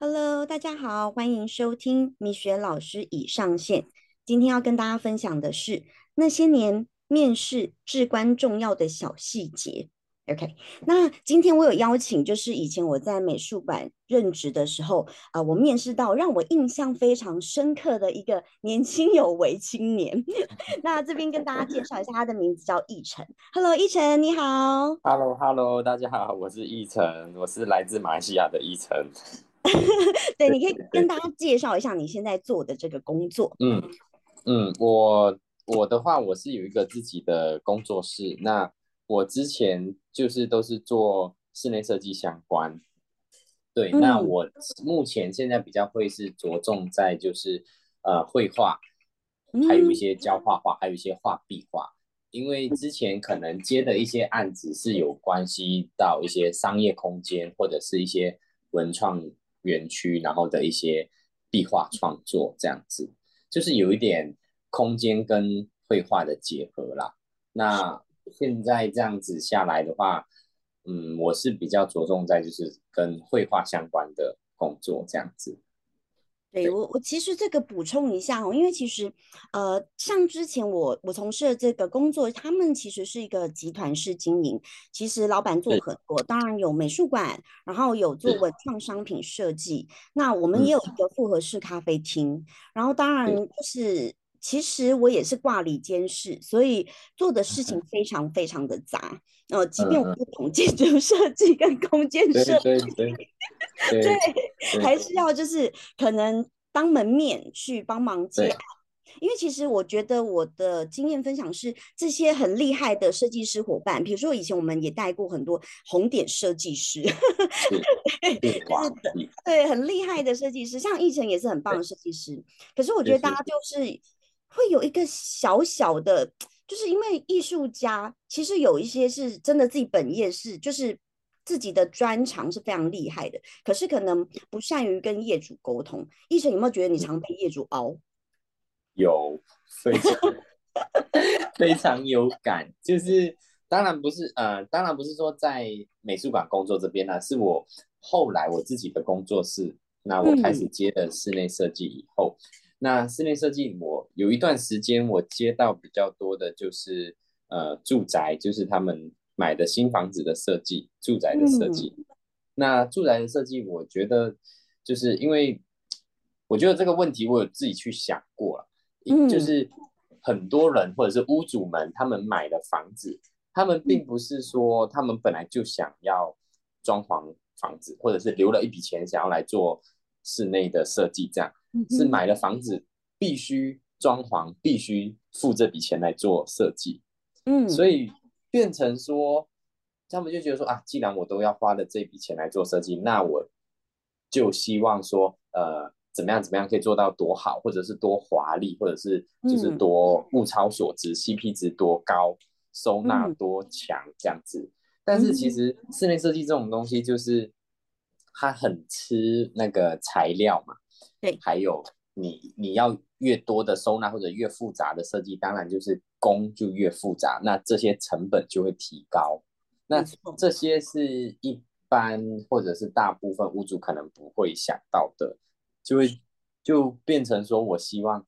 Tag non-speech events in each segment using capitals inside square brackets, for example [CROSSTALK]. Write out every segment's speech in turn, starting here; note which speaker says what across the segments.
Speaker 1: Hello，大家好，欢迎收听米雪老师已上线。今天要跟大家分享的是那些年面试至关重要的小细节。OK，那今天我有邀请，就是以前我在美术馆任职的时候，啊，我面试到让我印象非常深刻的一个年轻有为青年。[LAUGHS] 那这边跟大家介绍一下，他的名字叫易晨。Hello，易晨，你好。
Speaker 2: Hello，Hello，大家好，我是易晨，我是来自马来西亚的易晨。[LAUGHS]
Speaker 1: 对，你可以跟大家介绍一下你现在做的这个工作。
Speaker 2: 嗯嗯，我我的话，我是有一个自己的工作室。那我之前就是都是做室内设计相关，对。那我目前现在比较会是着重在就是呃绘画，还有一些教画画，还有一些画壁画。因为之前可能接的一些案子是有关系到一些商业空间或者是一些文创园区，然后的一些壁画创作这样子，就是有一点空间跟绘画的结合啦。那现在这样子下来的话，嗯，我是比较着重在就是跟绘画相关的工作这样子。
Speaker 1: 对我，我其实这个补充一下哦，因为其实呃，像之前我我从事的这个工作，他们其实是一个集团式经营，其实老板做很多，当然有美术馆，然后有做文创商品设计，那我们也有一个复合式咖啡厅，然后当然就是。其实我也是挂里监事，所以做的事情 [LAUGHS] 非常非常的杂。呃，即便我不懂建筑设计跟空间设计，[LAUGHS] 对，还是要就是可能当门面去帮忙接。因为其实我觉得我的经验分享是，这些很厉害的设计师伙伴，比如说以前我们也带过很多红点设计师，[LAUGHS] 对，对，很厉害的设计师，像奕晨也是很棒的设计师。可是我觉得大家就是。会有一个小小的，就是因为艺术家其实有一些是真的自己本业是，就是自己的专长是非常厉害的，可是可能不善于跟业主沟通。医生有没有觉得你常被业主熬？
Speaker 2: 有，非常 [LAUGHS] 非常有感。就是当然不是，呃，当然不是说在美术馆工作这边呢，是我后来我自己的工作室，那我开始接了室内设计以后。那室内设计，我有一段时间我接到比较多的，就是呃住宅，就是他们买的新房子的设计，住宅的设计。那住宅的设计，我觉得就是因为我觉得这个问题，我有自己去想过了，就是很多人或者是屋主们，他们买的房子，他们并不是说他们本来就想要装潢房子，或者是留了一笔钱想要来做室内的设计这样。是买了房子必须装潢，必须付这笔钱来做设计，嗯，所以变成说，他们就觉得说啊，既然我都要花了这笔钱来做设计，那我就希望说，呃，怎么样怎么样可以做到多好，或者是多华丽，或者是就是多物超所值，CP 值多高，收纳多强这样子。但是其实室内设计这种东西，就是它很吃那个材料嘛。
Speaker 1: 对，
Speaker 2: 还有你你要越多的收纳或者越复杂的设计，当然就是工就越复杂，那这些成本就会提高。那这些是一般或者是大部分屋主可能不会想到的，就会就变成说，我希望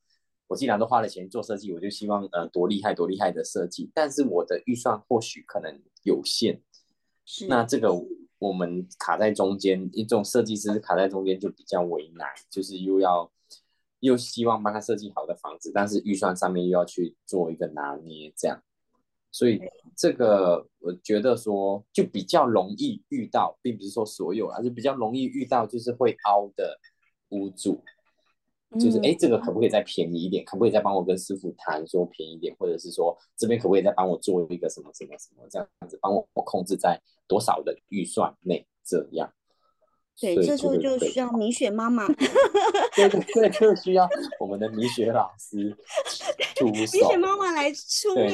Speaker 2: 我既然都花了钱做设计，我就希望呃多厉害多厉害的设计，但是我的预算或许可能有限，
Speaker 1: 是
Speaker 2: 那这个。我们卡在中间，一种设计师卡在中间就比较为难，就是又要又希望帮他设计好的房子，但是预算上面又要去做一个拿捏，这样，所以这个我觉得说就比较容易遇到，并不是说所有，而是比较容易遇到就是会凹的屋主。就是哎，这个可不可以再便宜一点？可不可以再帮我跟师傅谈说便宜一点？或者是说这边可不可以再帮我做一个什么什么什么这样子，帮我控制在多少的预算内？这样。
Speaker 1: 对，这时候就需要米雪妈妈。[LAUGHS]
Speaker 2: 对对对，就需要我们的米雪老师出手。米
Speaker 1: 雪妈妈来出面。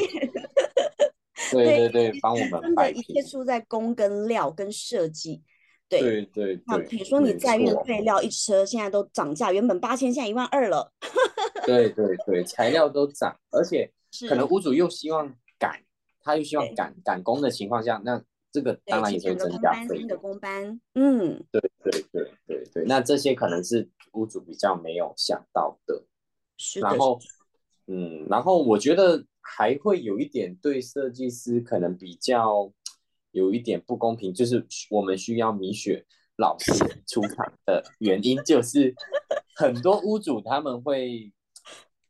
Speaker 2: 对对对，帮我们
Speaker 1: 真的，一切出在工跟料跟设计。
Speaker 2: 对对，
Speaker 1: 那比如说你在运废料一车，现在都涨价，原本八千，现在一万二了。[LAUGHS]
Speaker 2: 对对对，材料都涨，而且可能屋主又希望赶，他又希望赶赶工的情况下，那这个当然也会增加费。
Speaker 1: 的工班，嗯，
Speaker 2: 对对对对对，那这些可能是屋主比较没有想到的。
Speaker 1: 是的，
Speaker 2: 然后，嗯，然后我觉得还会有一点对设计师可能比较有一点不公平，就是我们需要米雪老师出场的原因，就是很多屋主他们会，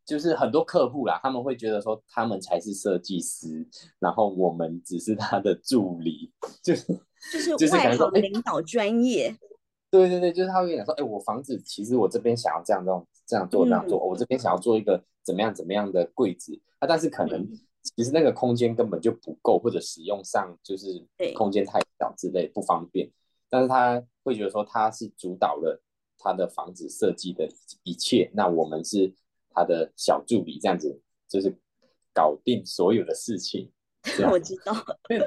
Speaker 2: 就是很多客户啦，他们会觉得说他们才是设计师，然后我们只是他的助理，就是
Speaker 1: 就是外行领导专业。
Speaker 2: 对对对，就是他会跟你讲说，哎，我房子其实我这边想要这样这样这样做这样做，我这边想要做一个怎么样怎么样的柜子啊，但是可能其实那个空间根本就不够，或者使用上就是空间太小之类不方便，但是他会觉得说他是主导了他的房子设计的一切，那我们是他的小助理，这样子就是搞定所有的事情。
Speaker 1: 我知道，
Speaker 2: 对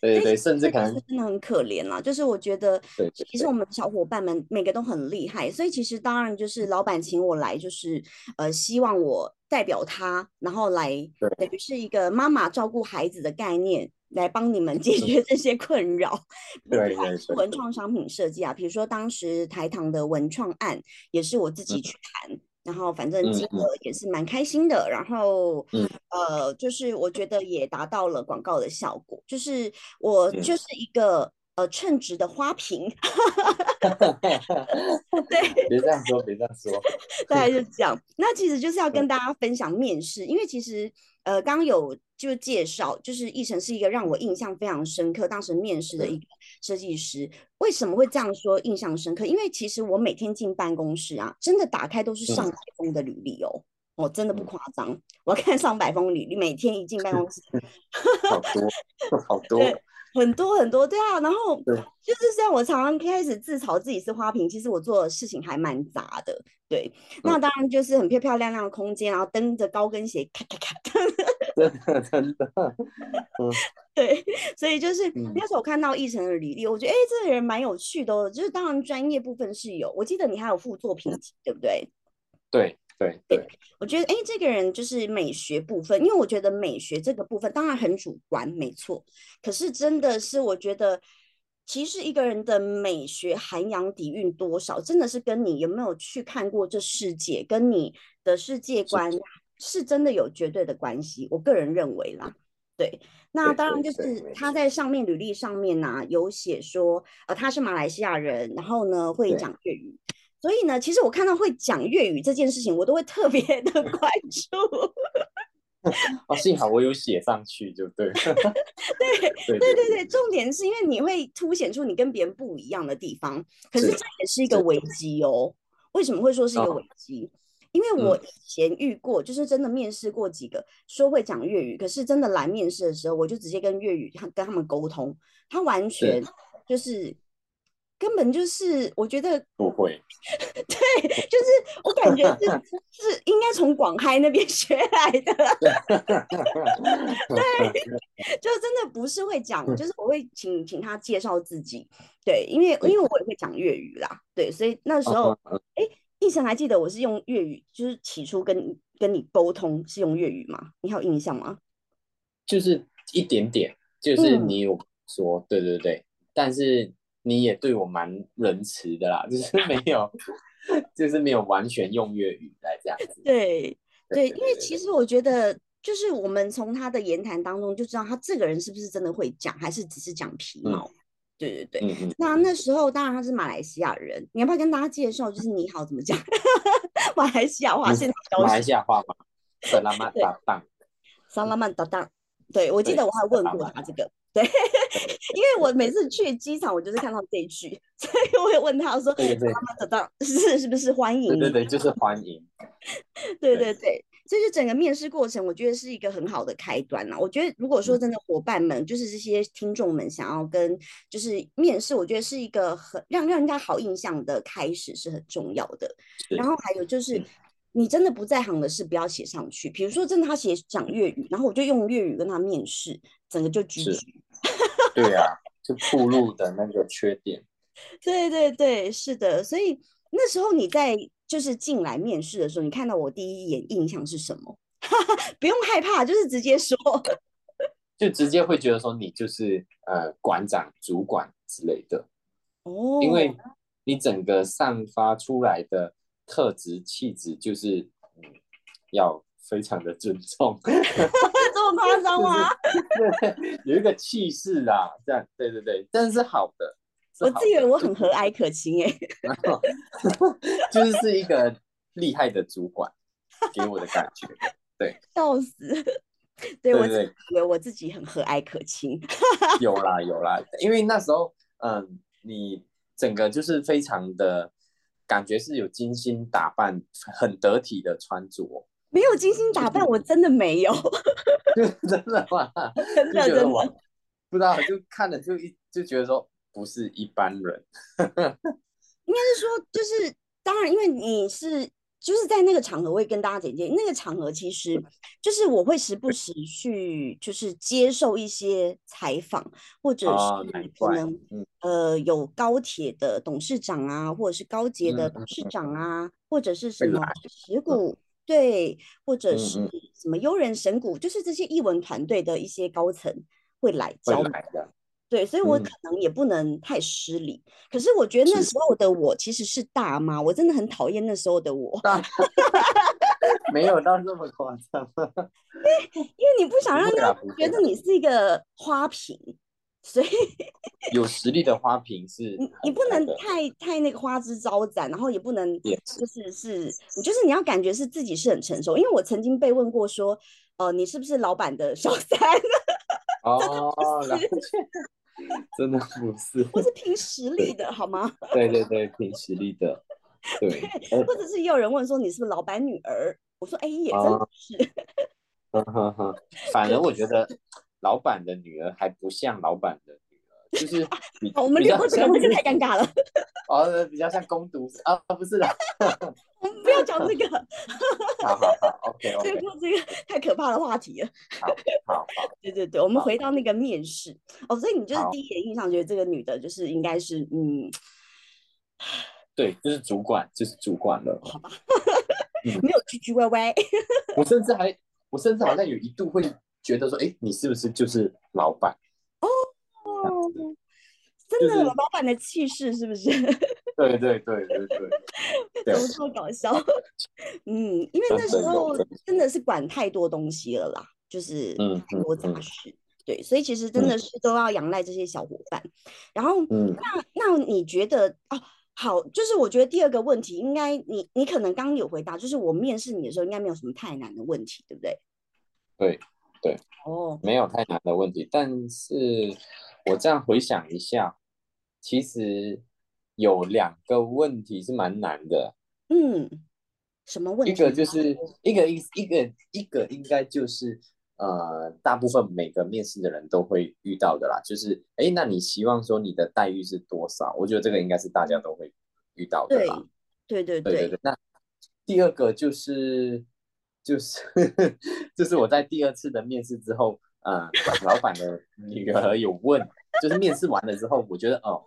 Speaker 2: 对对，甚至可能
Speaker 1: 真的很可怜啦。就是我觉得，其实我们小伙伴们每个都很厉害，所以其实当然就是老板请我来，就是呃希望我代表他，然后来等于是一个妈妈照顾孩子的概念，来帮你们解决这些困扰。
Speaker 2: 对
Speaker 1: 文创商品设计啊，比如说当时台糖的文创案，也是我自己去谈。然后反正金额也是蛮开心的，然后呃，就是我觉得也达到了广告的效果，就是我就是一个呃称职的花瓶，[LAUGHS] 对，
Speaker 2: 别这样说，别这样说，
Speaker 1: 大概就这样。[LAUGHS] 那其实就是要跟大家分享面试，因为其实呃刚有就介绍，就是奕晨是一个让我印象非常深刻，当时面试的一个。设计师为什么会这样说？印象深刻，因为其实我每天进办公室啊，真的打开都是上百封的履历哦，我真的不夸张，我要看上百封履历，每天一进办公室，
Speaker 2: 好多好多，
Speaker 1: 很多很多，对啊，然后就是像我常常开始自嘲自己是花瓶，其实我做的事情还蛮杂的，对，那当然就是很漂漂亮亮的空间，然后蹬着高跟鞋，咔咔咔，[LAUGHS] [LAUGHS]
Speaker 2: 真的真的，嗯。[LAUGHS]
Speaker 1: 对，所以就是那时候我看到奕晨的履历，我觉得哎，这个人蛮有趣的。就是当然专业部分是有，我记得你还有副作品集，对不对？
Speaker 2: 对对对，
Speaker 1: 我觉得哎，这个人就是美学部分，因为我觉得美学这个部分当然很主观，没错。可是真的是我觉得，其实一个人的美学涵养底蕴多少，真的是跟你有没有去看过这世界，跟你的世界观是真的有绝对的关系。我个人认为啦。对，那当然就是他在上面履历上面呢有写说，呃，他是马来西亚人，然后呢会讲粤语，所以呢，其实我看到会讲粤语这件事情，我都会特别的 [LAUGHS] 关注。[LAUGHS]
Speaker 2: 哦，幸好我有写上去，就 [LAUGHS] 对。对
Speaker 1: 对对对对，重点是因为你会凸显出你跟别人不一样的地方，可是这也是一个危机哦。为什么会说是一个危机？因为我以前遇过，就是真的面试过几个说会讲粤语，可是真的来面试的时候，我就直接跟粤语跟他们沟通，他完全就是根本就是我觉得
Speaker 2: 不会，[LAUGHS]
Speaker 1: 对，就是我感觉是 [LAUGHS] 是应该从广开那边 [LAUGHS] 学来的，对，就真的不是会讲，就是我会请请他介绍自己，对，因为因为我也会讲粤语啦，对，所以那时候哎。一晨还记得我是用粤语，就是起初跟跟你沟通是用粤语吗？你还有印象吗？
Speaker 2: 就是一点点，就是你有说对对对，但是你也对我蛮仁慈的啦，[LAUGHS] 就是没有，就是没有完全用粤语来这样子。
Speaker 1: 对对，因为其实我觉得，就是我们从他的言谈当中就知道他这个人是不是真的会讲，还是只是讲皮毛。对对对，那那时候当然他是马来西亚人，你要不要跟大家介绍，就是你好怎么讲？[LAUGHS] 马来西亚话，现在
Speaker 2: 马来西亚话吗？[LAUGHS] 萨拉曼搭档，
Speaker 1: 萨拉曼搭档，对我记得我还问过他这个，对，[LAUGHS] 因为我每次去机场，我就是看到这一句，所以我也问他说，萨拉曼搭档是是不是欢迎？
Speaker 2: 对对，就是欢迎。
Speaker 1: 对对对。这就整个面试过程，我觉得是一个很好的开端呐。我觉得如果说真的伙伴们，就是这些听众们想要跟就是面试，我觉得是一个很让让人家好印象的开始是很重要的。然后还有就是，你真的不在行的事不要写上去。比如说真的他写讲粤语，然后我就用粤语跟他面试，整个就拒绝。
Speaker 2: 对啊，就铺路的那个缺点。[LAUGHS]
Speaker 1: 对对对，是的。所以那时候你在。就是进来面试的时候，你看到我第一眼印象是什么？[LAUGHS] 不用害怕，就是直接说，[LAUGHS]
Speaker 2: 就直接会觉得说你就是呃馆长、主管之类的
Speaker 1: 哦。
Speaker 2: 因为你整个散发出来的特质气质就是嗯，要非常的尊重，[LAUGHS]
Speaker 1: 这么夸张吗？
Speaker 2: 对，有一个气势啊，这样，对对对，但是好的，
Speaker 1: 我自以为我很和蔼可亲哎，[LAUGHS]
Speaker 2: 就是是一个厉害的主管给我的感觉，对，
Speaker 1: 笑死，对我以为我自己很和蔼可亲，[LAUGHS]
Speaker 2: 有啦有啦，因为那时候嗯，你整个就是非常的感觉是有精心打扮，很得体的穿着。
Speaker 1: 没有精心打扮，我真的没有，[LAUGHS]
Speaker 2: 真的吗？
Speaker 1: 真的真的，
Speaker 2: 不知道就看了就一就觉得说不是一般人，[LAUGHS]
Speaker 1: 应该是说就是当然，因为你是就是在那个场合，我会跟大家简介，那个场合其实就是我会时不时去就是接受一些采访，或者是可能呃有高铁的董事长啊，或者是高捷的董事长啊，或者是什么石鼓。对，或者是什么悠人神谷，就是这些译文团队的一些高层会来教
Speaker 2: 的。
Speaker 1: 对，所以我可能也不能太失礼。可是我觉得那时候的我其实是大妈，我真的很讨厌那时候的我。[LAUGHS]
Speaker 2: 没有到那么夸张。[LAUGHS]
Speaker 1: 因为因为你不想让他觉得你是一个花瓶。所以
Speaker 2: 有实力的花瓶是，
Speaker 1: 你你不能太太那个花枝招展，然后也不能就是是，你就是你要感觉是自己是很成熟。因为我曾经被问过说，呃，你是不是老板的小三？[LAUGHS]
Speaker 2: 哦，真的不是，
Speaker 1: 我是凭实力的好吗？[LAUGHS]
Speaker 2: 对对对，凭实力的，对。
Speaker 1: 或者是也有人问说你是不是老板女儿？我说哎，也真的是。
Speaker 2: 哈哈哈，反而我觉得。老板的女儿还不像老板的就是 [LAUGHS]
Speaker 1: 我们聊过这个，这个太尴尬了。[LAUGHS]
Speaker 2: 哦，比较像攻读啊，不是的。[LAUGHS]
Speaker 1: 我们不要讲这个。
Speaker 2: 好好好，OK OK。
Speaker 1: 略过这个太可怕的话题了。
Speaker 2: 好，好，好。
Speaker 1: 对对对，我们回到那个面试哦，所以你就是第一眼印象觉得这个女的，就是应该是嗯，
Speaker 2: 对，就是主管，就是主管了。
Speaker 1: 好吧，没有唧唧歪歪。
Speaker 2: 我甚至还，我甚至好像有一度会。觉得说，哎，你是不是就是老板？
Speaker 1: 哦，真的，老板的气势是不是？
Speaker 2: 对对对对对，[LAUGHS]
Speaker 1: 怎么这么搞笑？[LAUGHS] 嗯，因为那时候真的是管太多东西了啦，就是太多杂事，对，所以其实真的是都要仰赖这些小伙伴。然后，那那你觉得哦，好，就是我觉得第二个问题，应该你你可能刚刚有回答，就是我面试你的时候，应该没有什么太难的问题，对不对？
Speaker 2: 对。对，
Speaker 1: 哦，
Speaker 2: 没有太难的问题，但是我这样回想一下，其实有两个问题是蛮难的。
Speaker 1: 嗯，什么问题？
Speaker 2: 一个就是一个一一个一个应该就是呃，大部分每个面试的人都会遇到的啦，就是哎，那你希望说你的待遇是多少？我觉得这个应该是大家都会遇到的
Speaker 1: 啦。对对
Speaker 2: 对对对。那第二个就是。就是 [LAUGHS] 就是我在第二次的面试之后，呃，老板的女儿有问，就是面试完了之后，我觉得哦，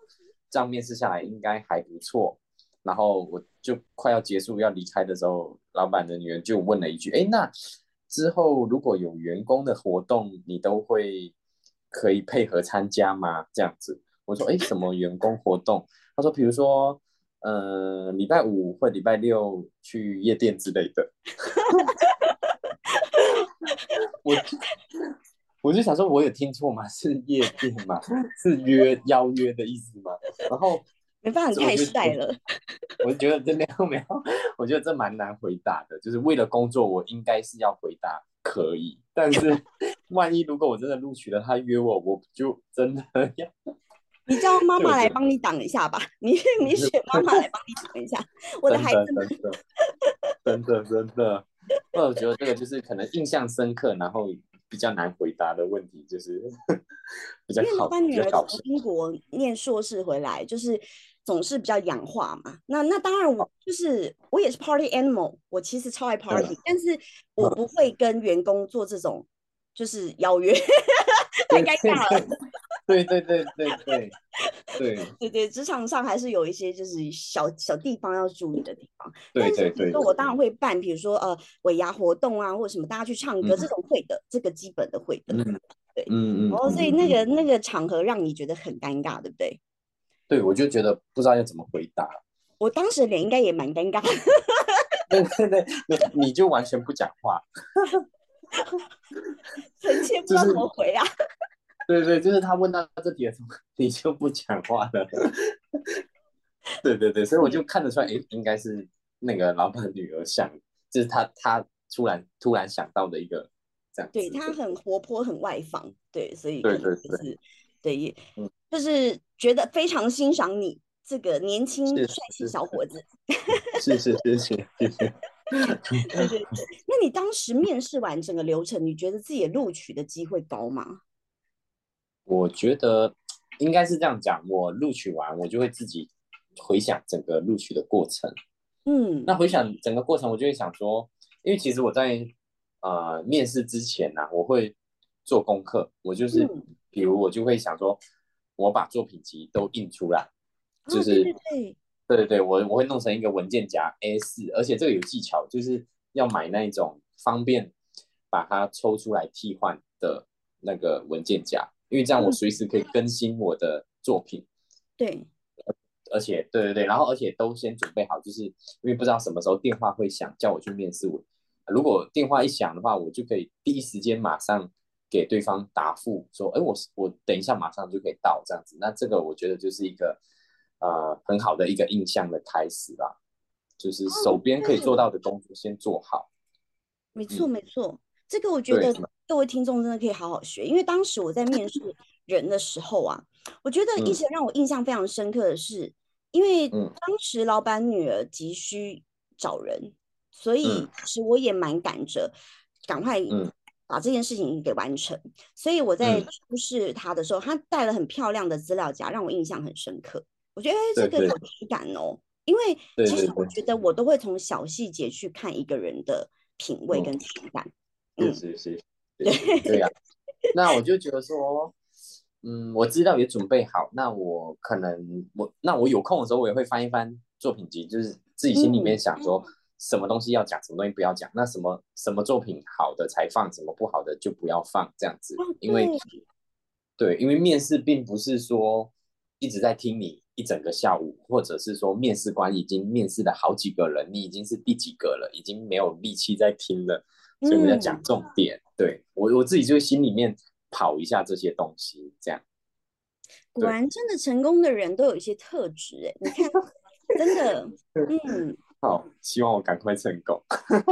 Speaker 2: 这样面试下来应该还不错。然后我就快要结束要离开的时候，老板的女儿就问了一句：“哎，那之后如果有员工的活动，你都会可以配合参加吗？”这样子，我说：“哎，什么员工活动？”他说：“比如说。”呃，礼拜五或礼拜六去夜店之类的，我 [LAUGHS] 我就想说，我有听错吗？[LAUGHS] 是夜店吗？是约邀约的意思吗？然后 [LAUGHS]
Speaker 1: 没办法，太晒了。
Speaker 2: 我觉得这没有没有，我觉得这蛮难回答的。就是为了工作，我应该是要回答可以，但是 [LAUGHS] 万一如果我真的录取了，他约我，我就真的要。
Speaker 1: 你叫妈妈来帮你挡一下吧，你你选妈妈来帮你挡一下，我的孩子们，
Speaker 2: 真的真的，我觉得这个就是可能印象深刻，然后比较难回答的问题，就是 [LAUGHS] 比较好。因为
Speaker 1: 女儿从英国念硕士回来，就是总是比较氧化嘛。那那当然，我就是我也是 party animal，我其实超爱 party，但是我不会跟员工做这种就是邀约，[LAUGHS] 太尴尬了。
Speaker 2: 对对对对对对。
Speaker 1: 职场上还是有一些就是小小地方要注意的地方。
Speaker 2: 对对那
Speaker 1: 我当然会办比如说呃尾牙活动啊或者什么大家去唱歌这种会的这个基本的会的对。
Speaker 2: 嗯嗯。
Speaker 1: 哦所以那个那个场合让你觉得很尴尬对不对？
Speaker 2: 对我就觉得不知道要怎么回答。
Speaker 1: 我当时脸应该也蛮尴尬 [LAUGHS]
Speaker 2: 对对对你就完全不讲话 [LAUGHS]
Speaker 1: 臣妾不知道怎么回啊。
Speaker 2: 对对，就是他问到这题的时候，[LAUGHS] 你就不讲话了。[LAUGHS] 对对对，所以我就看得出来，哎，应该是那个老板女儿想，就是他他突然突然想到的一个这样。
Speaker 1: 对他很活泼，很外放，对，所以
Speaker 2: 对对
Speaker 1: 对，对，就是觉得非常欣赏你。这个年轻帅气小伙子，[LAUGHS]
Speaker 2: 谢谢谢谢谢谢。
Speaker 1: 对对对，那你当时面试完整个流程，你觉得自己录取的机会高吗？
Speaker 2: 我觉得应该是这样讲，我录取完，我就会自己回想整个录取的过程。
Speaker 1: 嗯，
Speaker 2: 那回想整个过程，我就会想说，因为其实我在呃面试之前呢，我会做功课，我就是比如我就会想说，我把作品集都印出来。就是对对对，我我会弄成一个文件夹 A 四，而且这个有技巧，就是要买那一种方便把它抽出来替换的那个文件夹，因为这样我随时可以更新我的作品。
Speaker 1: 对，
Speaker 2: 而且对对对，然后而且都先准备好，就是因为不知道什么时候电话会响，叫我去面试。我如果电话一响的话，我就可以第一时间马上给对方答复，说，哎，我我等一下马上就可以到这样子。那这个我觉得就是一个。呃，很好的一个印象的开始啦，就是手边可以做到的工作先做好。
Speaker 1: 没错，没错，这个我觉得各位听众真的可以好好学，因为当时我在面试人的时候啊，我觉得一直让我印象非常深刻的是，因为当时老板女儿急需找人，所以其实我也蛮赶着赶快把这件事情给完成。所以我在出示他的时候，他带了很漂亮的资料夹，让我印象很深刻。我觉得哎这个有体感哦，因为其实我觉得我都会从小细节去看一个人的品味跟情感。
Speaker 2: 是是是，对对呀。那我就觉得说，嗯，我知道也准备好，那我可能我那我有空的时候我也会翻一翻作品集，就是自己心里面想说什么东西要讲，什么东西不要讲，那什么什么作品好的才放，什么不好的就不要放这样子。因为对，因为面试并不是说一直在听你。一整个下午，或者是说面试官已经面试了好几个人，你已经是第几个了，已经没有力气在听了，所以我们要讲重点。对我我自己就心里面跑一下这些东西，这样。
Speaker 1: 果然，真的成功的人都有一些特质，哎，你看，[LAUGHS] 真的，[LAUGHS] 嗯。
Speaker 2: 好，希望我赶快成功。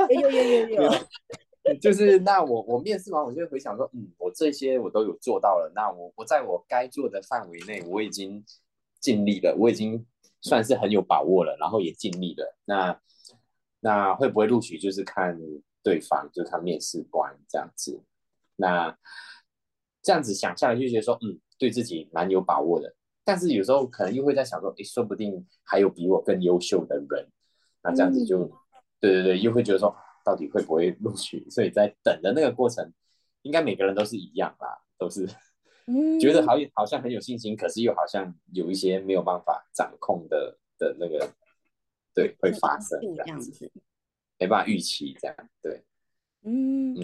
Speaker 1: 有有有有有。[LAUGHS]
Speaker 2: 就是那我我面试完，我就回想说，嗯，我这些我都有做到了，那我我在我该做的范围内，我已经。尽力了，我已经算是很有把握了，然后也尽力了。那那会不会录取，就是看对方，就看面试官这样子。那这样子想下来，就觉得说，嗯，对自己蛮有把握的。但是有时候可能又会在想说，诶，说不定还有比我更优秀的人。那这样子就，对对对，又会觉得说，到底会不会录取？所以在等的那个过程，应该每个人都是一样啦，都是。觉得好好像很有信心，可是又好像有一些没有办法掌控的的那个，对，会发生这样子，没办法预期这样，对，
Speaker 1: 嗯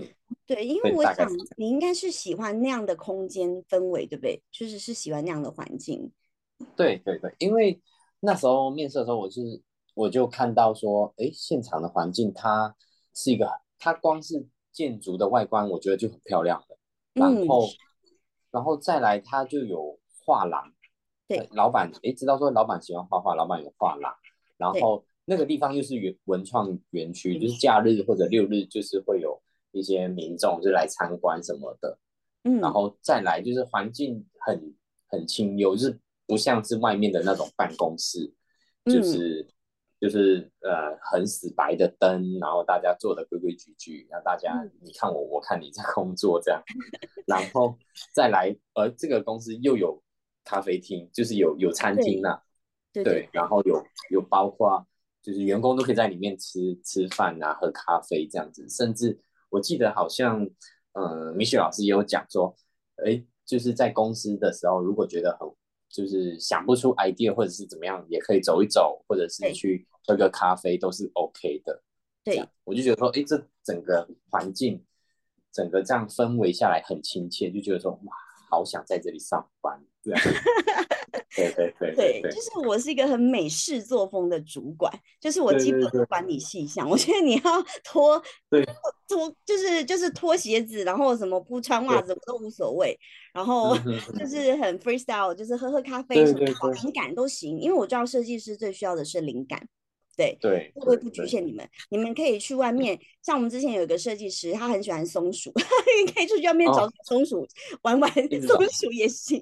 Speaker 1: 对，因为我想你应该是喜欢那样的空间氛围，对不对？就是是喜欢那样的环境。
Speaker 2: 对对对，因为那时候面试的时候，我是我就看到说，哎，现场的环境它是一个，它光是建筑的外观，我觉得就很漂亮了，然后。然后再来，他就有画廊，
Speaker 1: 对，
Speaker 2: 老板诶知道说老板喜欢画画，老板有画廊，然后那个地方又是园文创园区，就是假日或者六日，就是会有一些民众就来参观什么的，
Speaker 1: 嗯，
Speaker 2: 然后再来就是环境很很清幽，就是不像是外面的那种办公室，就是。就是呃很死白的灯，然后大家做的规规矩矩，让大家你看我，我看你在工作这样，[LAUGHS] 然后再来，而这个公司又有咖啡厅，就是有有餐厅呐，
Speaker 1: 对，
Speaker 2: 然后有有包括就是员工都可以在里面吃吃饭啊，喝咖啡这样子，甚至我记得好像嗯，米雪老师也有讲说，哎，就是在公司的时候，如果觉得很就是想不出 idea 或者是怎么样，也可以走一走，或者是去。喝个咖啡都是 OK 的，
Speaker 1: 对，
Speaker 2: 我就觉得说，哎，这整个环境，整个这样氛围下来很亲切，就觉得说，哇，好想在这里上班，这样，[LAUGHS] 对对对
Speaker 1: 对，就是我是一个很美式作风的主管，就是我基本不管你细项，我觉得你要脱
Speaker 2: 对。
Speaker 1: 脱就是就是脱鞋子，然后什么不穿袜子我都无所谓，然后 [LAUGHS] 就是很 freestyle，就是喝喝咖啡什么灵感都行，因为我知道设计师最需要的是灵感，对。
Speaker 2: 对，
Speaker 1: 会不会不局限你们？你们可以去外面，[LAUGHS] 像我们之前有一个设计师，他很喜欢松鼠，你 [LAUGHS] 可以出去外面找
Speaker 2: 哦
Speaker 1: 松鼠玩玩松鼠也行，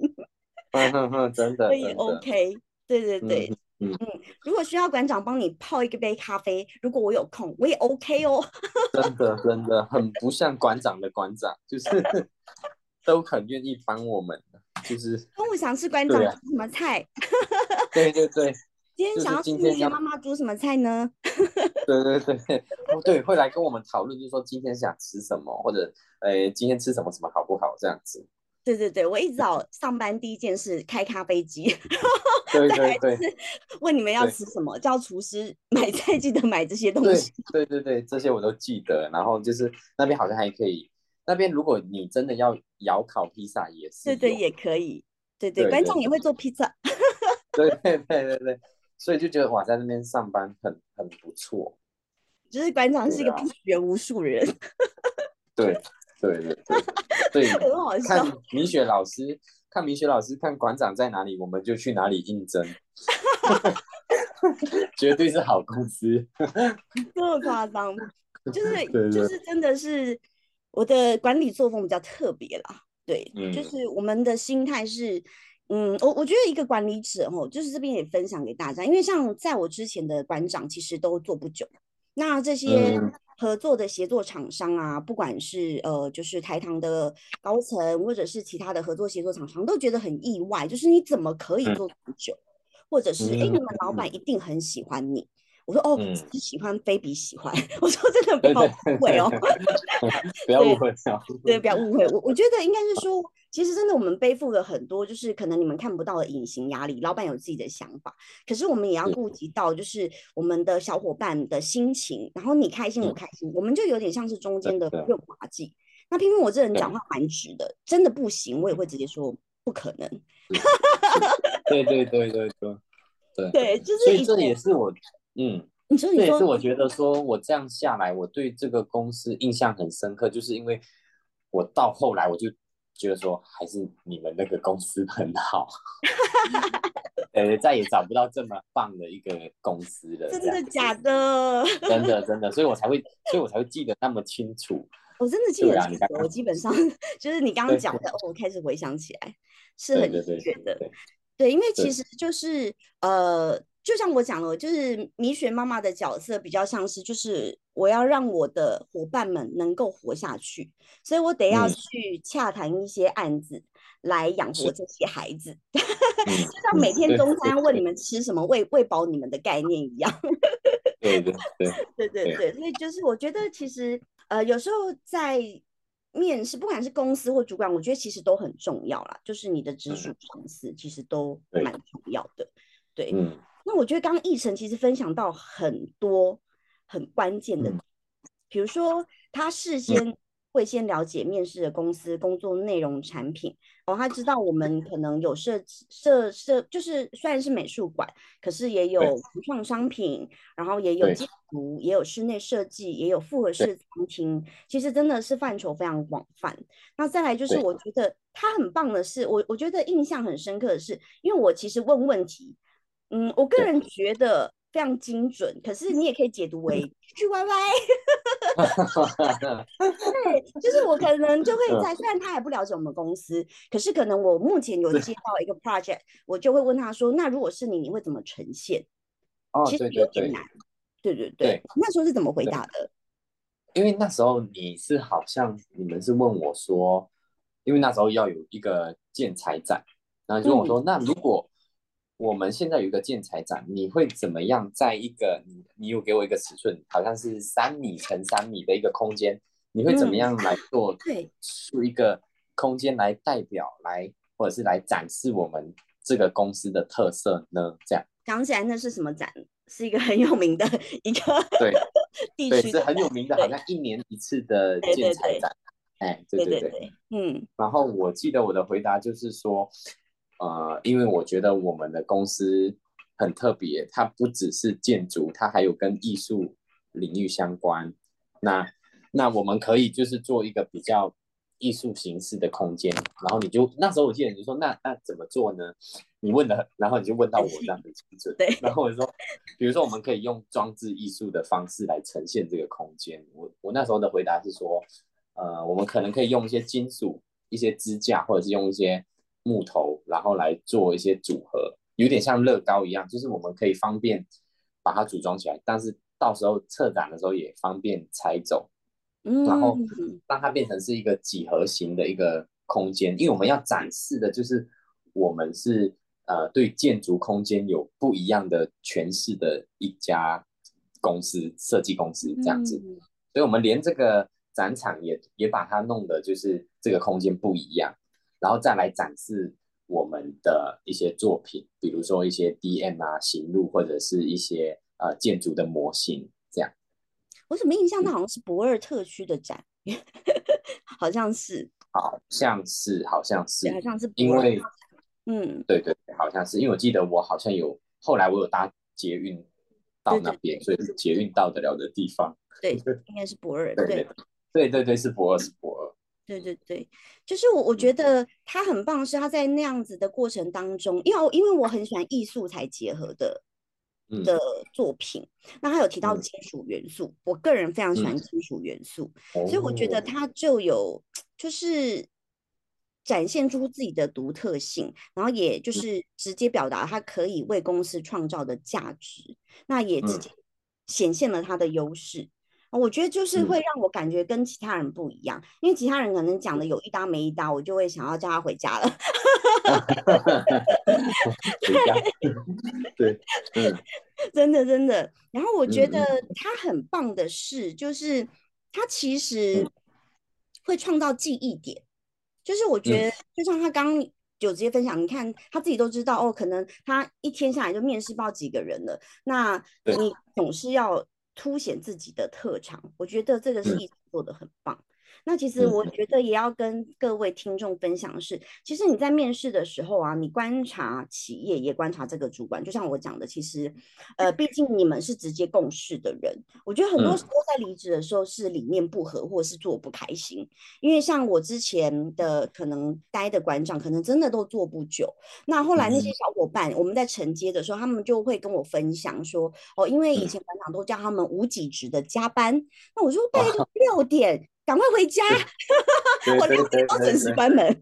Speaker 1: [LAUGHS]
Speaker 2: 嗯哼哼，真的，
Speaker 1: 所以
Speaker 2: 真的
Speaker 1: OK。对对对，
Speaker 2: 嗯
Speaker 1: 嗯，如果需要馆长帮你泡一个杯咖啡，如果我有空，我也 OK 哦。[LAUGHS]
Speaker 2: 真的真的很不像馆长的馆长，就是 [LAUGHS] 都很愿意帮我们，就是
Speaker 1: 中午想吃馆长煮什么菜？
Speaker 2: 对对对就是
Speaker 1: 今天想要吃
Speaker 2: 今天要
Speaker 1: 蜜雪妈妈煮什么菜呢？
Speaker 2: 对对对，哦对，会来跟我们讨论，就是说今天想吃什么，或者呃今天吃什么什么好不好这样子。
Speaker 1: 对对对，我一早上班第一件事开咖啡机，[LAUGHS]
Speaker 2: 对
Speaker 1: 再来
Speaker 2: 对对
Speaker 1: 就是问你们要吃什么，叫厨师买菜记得买这些东西。
Speaker 2: 对对对，这些我都记得。然后就是那边好像还可以，那边如果你真的要窑烤披萨也是
Speaker 1: 对对，也可以。对对，
Speaker 2: 对对
Speaker 1: 馆长也会做披萨。[LAUGHS]
Speaker 2: 对对对对对，所以就觉得哇，在那边上班很很不错。
Speaker 1: 就是馆长是一个不学无术的人，[LAUGHS]
Speaker 2: 对对对对对，
Speaker 1: 很好笑
Speaker 2: 看。米雪老师，看米雪老师，看馆长在哪里，我们就去哪里应征，[LAUGHS] 绝对是好公司。
Speaker 1: 这么夸张，就是 [LAUGHS]
Speaker 2: 对对
Speaker 1: 就是真的是我的管理作风比较特别啦。对，就
Speaker 2: 嗯
Speaker 1: 是我们的心态是，嗯，我我觉得一个管理者哦，就是这边也分享给大家，因为像在我之前的馆长其实都做不久，那这些
Speaker 2: 嗯
Speaker 1: 合作的协作厂商啊，不管是呃就是台糖的高层或者是其他的合作协作厂商，都觉得很意外，就是你怎么可以
Speaker 2: 嗯
Speaker 1: 做这么久，或者是哎、诶你们老板
Speaker 2: 嗯
Speaker 1: 一定很喜欢你。我说哦，喜欢非比喜欢。[LAUGHS] 我说真的不
Speaker 2: 对
Speaker 1: 要
Speaker 2: 对
Speaker 1: 误会哦，
Speaker 2: 不要
Speaker 1: 对
Speaker 2: 误会哦。
Speaker 1: 对，不要误会。我我觉得应该是说，其实真的我们背负了很多，就是可能你们看不到的隐形压力。老板有自己的想法，可是我们也要
Speaker 2: 是
Speaker 1: 顾及到，就是我们的小伙伴的心情，然后你开心我
Speaker 2: 嗯
Speaker 1: 开心，我们就有点像是中间的
Speaker 2: 对
Speaker 1: 润滑剂。那偏偏我这人讲
Speaker 2: 对
Speaker 1: 话蛮直的，真的不行，我也会直接说不可能。
Speaker 2: 对对对对对对。
Speaker 1: 对，[LAUGHS] 就
Speaker 2: 所以这也是我，嗯，
Speaker 1: 你说你说
Speaker 2: 这也是我觉得说，我这样下来，我对这个公司印象很深刻，就是因为我到后来我就觉得说，还是你们那个公司很好，[LAUGHS] 呃，再也找不到这么棒的一个公司了。[LAUGHS]
Speaker 1: 真的假？的？
Speaker 2: 真的真的，所以我才会，所以我才会记得那么清楚。
Speaker 1: 我真的记
Speaker 2: 对
Speaker 1: 得清楚，我基本上 [LAUGHS] 就是你刚刚
Speaker 2: 对
Speaker 1: 讲的，哦，我开始回想起来，是很
Speaker 2: 对对对
Speaker 1: 觉得
Speaker 2: 对
Speaker 1: 对，因为其
Speaker 2: 对
Speaker 1: 实就是呃，就像我讲了，就是米雪妈妈的角色比较像是，就是我要让我的伙伴们能够活下去，所以我得要
Speaker 2: 嗯
Speaker 1: 去洽谈一些案子来养活
Speaker 2: 是
Speaker 1: 这些孩子，[LAUGHS]
Speaker 2: 嗯，
Speaker 1: 就像每天中餐要问你们吃什么，喂喂饱你们的概念一样。[LAUGHS]
Speaker 2: 对对对对
Speaker 1: 对对对，所以就是我觉得其实呃，有时候在面试，不管是公司或主管，我觉得其实都很重要啦。就是你的直属上司其实都
Speaker 2: 对
Speaker 1: 蛮重要的。对，
Speaker 2: 嗯
Speaker 1: 那我觉得刚刚奕晨其实分享到很多很关键的
Speaker 2: 嗯，
Speaker 1: 比如说他事先会先了解面试的公司工作内容、产品，哦，他知道我们可能有设设设，就是虽然是美术馆，可是也有
Speaker 2: 对
Speaker 1: 文创商品，然后也有建筑，也有室内设计，也有复合式餐厅，其实真的是范畴非常广泛。那再来就是，我觉得他很棒的是，我我觉得印象很深刻的是，因为我其实问问题，嗯，我个人觉得非常精准，可是你也可以解读为去歪歪。[LAUGHS] 对，就是我可能就会
Speaker 2: 嗯
Speaker 1: 在，虽然他还不了解我们公司，可是可能我目前有接到一个 project，我就会问他说，那如果是你，你会怎么呈现？
Speaker 2: 哦，
Speaker 1: 其实有点难。对对对
Speaker 2: 对，
Speaker 1: 那时候是怎么回答的？
Speaker 2: 因为那时候你是好像你们是问我说，因为那时候要有一个建材展，然后就问我说，那如果我们现在有一个建材展，你会怎么样在一个你你有给我一个尺寸，好像是三米乘三米的一个空间，你会怎么
Speaker 1: 嗯
Speaker 2: 样来做
Speaker 1: 对
Speaker 2: 出一个空间来代表来或者是来展示我们这个公司的特色呢？这样
Speaker 1: 想起来那是什么展？是一个很有名的一个
Speaker 2: 对对，
Speaker 1: 地区
Speaker 2: 是很有名的，好像一年一次的建材展。哎，对对
Speaker 1: 对对对，嗯
Speaker 2: 然后我记得我的回答就是说，呃，因为我觉得我们的公司很特别，它不只是建筑，它还有跟艺术领域相关。那那我们可以就是做一个比较艺术形式的空间，然后你就那时候我记得你就说那那怎么做呢？你问的，然后你就问到我这样的精准，
Speaker 1: 对。
Speaker 2: 然后我说，比如说我们可以用装置艺术的方式来呈现这个空间。我我那时候的回答是说，呃，我们可能可以用一些金属、一些支架，或者是用一些木头，然后来做一些组合，有点像乐高一样，就是我们可以方便把它组装起来，但是到时候策展的时候也方便拆走，然后让它变成是一个几何形的一个空间，因为我们要展示的就是我们是。呃，对建筑空间有不一样的诠释的一家公司设计公司这样子，所以我们连这个展场也也把它弄的，就是这个空间不一样，然后再来展示我们的一些作品，比如说一些 DM 啊、行路或者是一些呃建筑的模型这样。
Speaker 1: 我怎么印象它好像是博尔特区的展，[LAUGHS] 好像是，
Speaker 2: 好像是，好像是，
Speaker 1: 好像是，
Speaker 2: 因为。
Speaker 1: 嗯，
Speaker 2: 对对对，好像是，因为我记得我好像有后来我有搭捷运到那边，所以是捷运到得了的地方。
Speaker 1: 对，[LAUGHS] 应该是博尔。
Speaker 2: 对对对对对，是博尔，是博尔。
Speaker 1: 对对对，就是我我觉得他很棒，是他在那样子的过程当中，因为因为我很喜欢艺术才结合的的作品，那他有提到金属元素，我个人非常喜欢金属元素，所以我觉得。他就有就是。展现出自己的独特性，然后也就是直接表达他可以为公司创造的价值，那也直接显现了他的优势。我觉得就是会让我感觉跟其他人不一样，因为其他人可能讲的有一搭没一搭，我就会想要叫他回家了。[LAUGHS]
Speaker 2: 对，对，[LAUGHS]
Speaker 1: 真的真的。然后我觉得他很棒的是，就是他其实会创造记忆点。就是我觉得，就像他刚有直接分享，你看他自己都知道哦，可能他一天下来就面试报几个人了。那你总是要凸显自己的特长，我觉得这个是一直做的很棒。那其实我觉得也要跟各位听众分享的是，其实你在面试的时候啊，你观察企业也观察这个主管，就像我讲的，其实呃，毕竟你们是直接共事的人，我觉得很多时候在离职的时候是理念不合，或者是做不开心。因为像我之前的可能待的馆长，可能真的都做不久。那后来那些小伙伴，我们在承接的时候，他们就会跟我分享说，哦，因为以前馆长都叫他们无几职的加班，那我就半夜六点。赶快回家！[LAUGHS] 我六点都准时关门。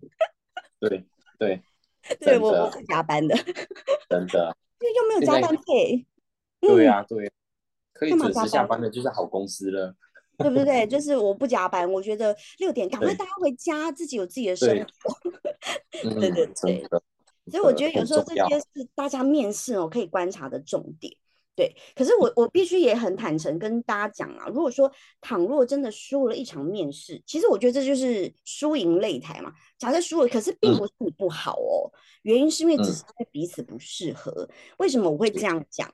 Speaker 2: 对对 [LAUGHS]
Speaker 1: 对，我我是加班的，[LAUGHS]
Speaker 2: 真的。
Speaker 1: 因为又没有加班费。
Speaker 2: 对呀对，可以准时下班的就是好公司了。
Speaker 1: 对不对？就是我不加班，我觉得六点赶快大家回家，自己有自己的生活。对对对。所以我觉得有时候这些是大家面试哦可以观察的重点。对，可是我我必须也很坦诚跟大家讲啊，如果说倘若真的输了一场面试，其实我觉得这就是输赢擂台嘛。假设输了，可是并不是你不好哦，原因是因为只是因为彼此不适合。为什么我会这样讲？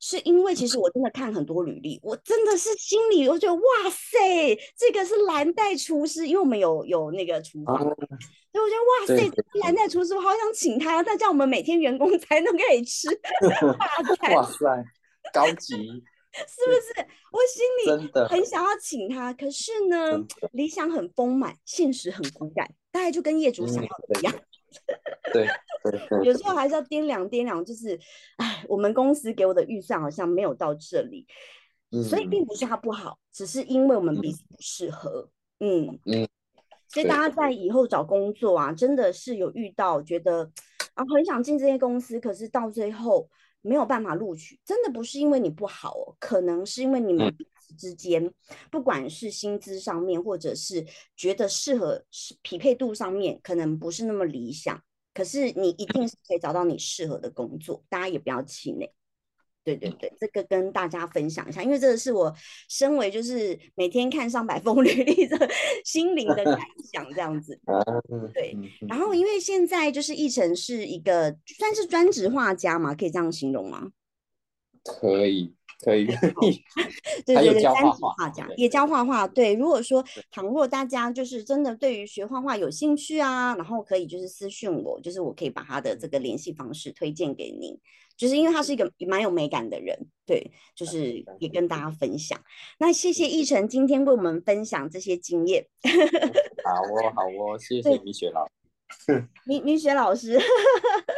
Speaker 1: 是因为其实我真的看很多履历，我真的是心里我觉得哇塞，这个是蓝带厨师，因为我们有有那个厨房，所以我觉得哇塞，蓝带厨师我好想请他，再叫我们每天员工 [LAUGHS] 才能可以吃 [LAUGHS] [LAUGHS]
Speaker 2: 哇塞。高级 [LAUGHS]
Speaker 1: 是不是？我心里很想要请他，可是呢，理想很丰满，现实很骨感，大概就跟业主想要的一样。
Speaker 2: 对，
Speaker 1: 有时候还是要掂量掂量，就是，哎，我们公司给我的预算好像没有到这里，所以并不是他不好，只是因为我们彼此不适合。嗯嗯，所以大家在以后找工作啊，真的是有遇到觉得啊，很想进这些公司，可是到最后。没有办法录取，真的不是因为你不好哦，可能是因为你们彼此之间，不管是薪资上面，或者是觉得适合匹配度上面，可能不是那么理想。可是你一定是可以找到你适合的工作，大家也不要气馁。对对对，这个跟大家分享一下，因为这个是我身为就是每天看上百封 [LAUGHS] 履历的心灵的感 [LAUGHS] 想，这样子。对，然后因为现在就是奕晨是一个算是专职画家嘛，可以这样形容吗？
Speaker 2: 可以，可以，
Speaker 1: 对对对，
Speaker 2: 还有教
Speaker 1: 三
Speaker 2: 画画
Speaker 1: 家也教画画。对，如果说倘若大家就是真的对于学画画有兴趣啊，然后可以就是私讯我，就是我可以把他的这个联系方式推荐给您。就是因为他是一个蛮有美感的人，对，就是也跟大家分享。那谢谢奕晨今天为我们分享这些经验，[LAUGHS]
Speaker 2: 好哦，好哦，谢谢 [LAUGHS] 米雪老师。
Speaker 1: 米米雪老师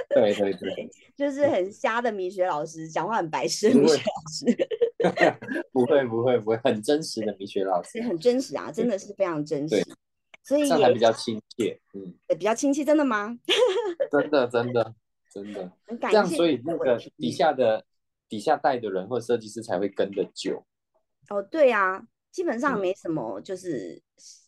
Speaker 2: 对对对，
Speaker 1: 就是很瞎的米雪老师，讲话很白痴的米雪老师。[LAUGHS]
Speaker 2: 不会不会不会，很真实的米雪老师，
Speaker 1: 很真实啊，真的是非常真实，所以
Speaker 2: 这样才
Speaker 1: 也
Speaker 2: 比较亲切。嗯，
Speaker 1: 比较亲切，真的吗？
Speaker 2: 真的真的真的，
Speaker 1: 很感谢
Speaker 2: 这样所以那个底下的底下带的人或设计师才会跟得久。
Speaker 1: 哦，对啊，基本上
Speaker 2: 嗯
Speaker 1: 没什么，就是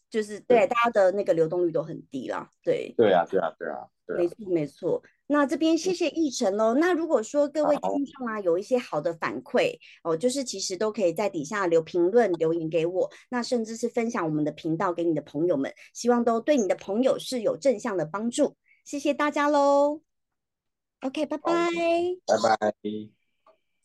Speaker 1: 就是对大家的那个流动率都很低啦，对，
Speaker 2: 对啊对啊对啊对啊，
Speaker 1: 没错没错。那这边谢谢奕晨喽。那如果说各位听众啊有一些好的反馈哦，就是其实都可以在底下留评论留言给我，那甚至是分享我们的频道给你的朋友们，希望都对你的朋友是有正向的帮助。谢谢大家喽。OK，拜拜。
Speaker 2: 拜拜。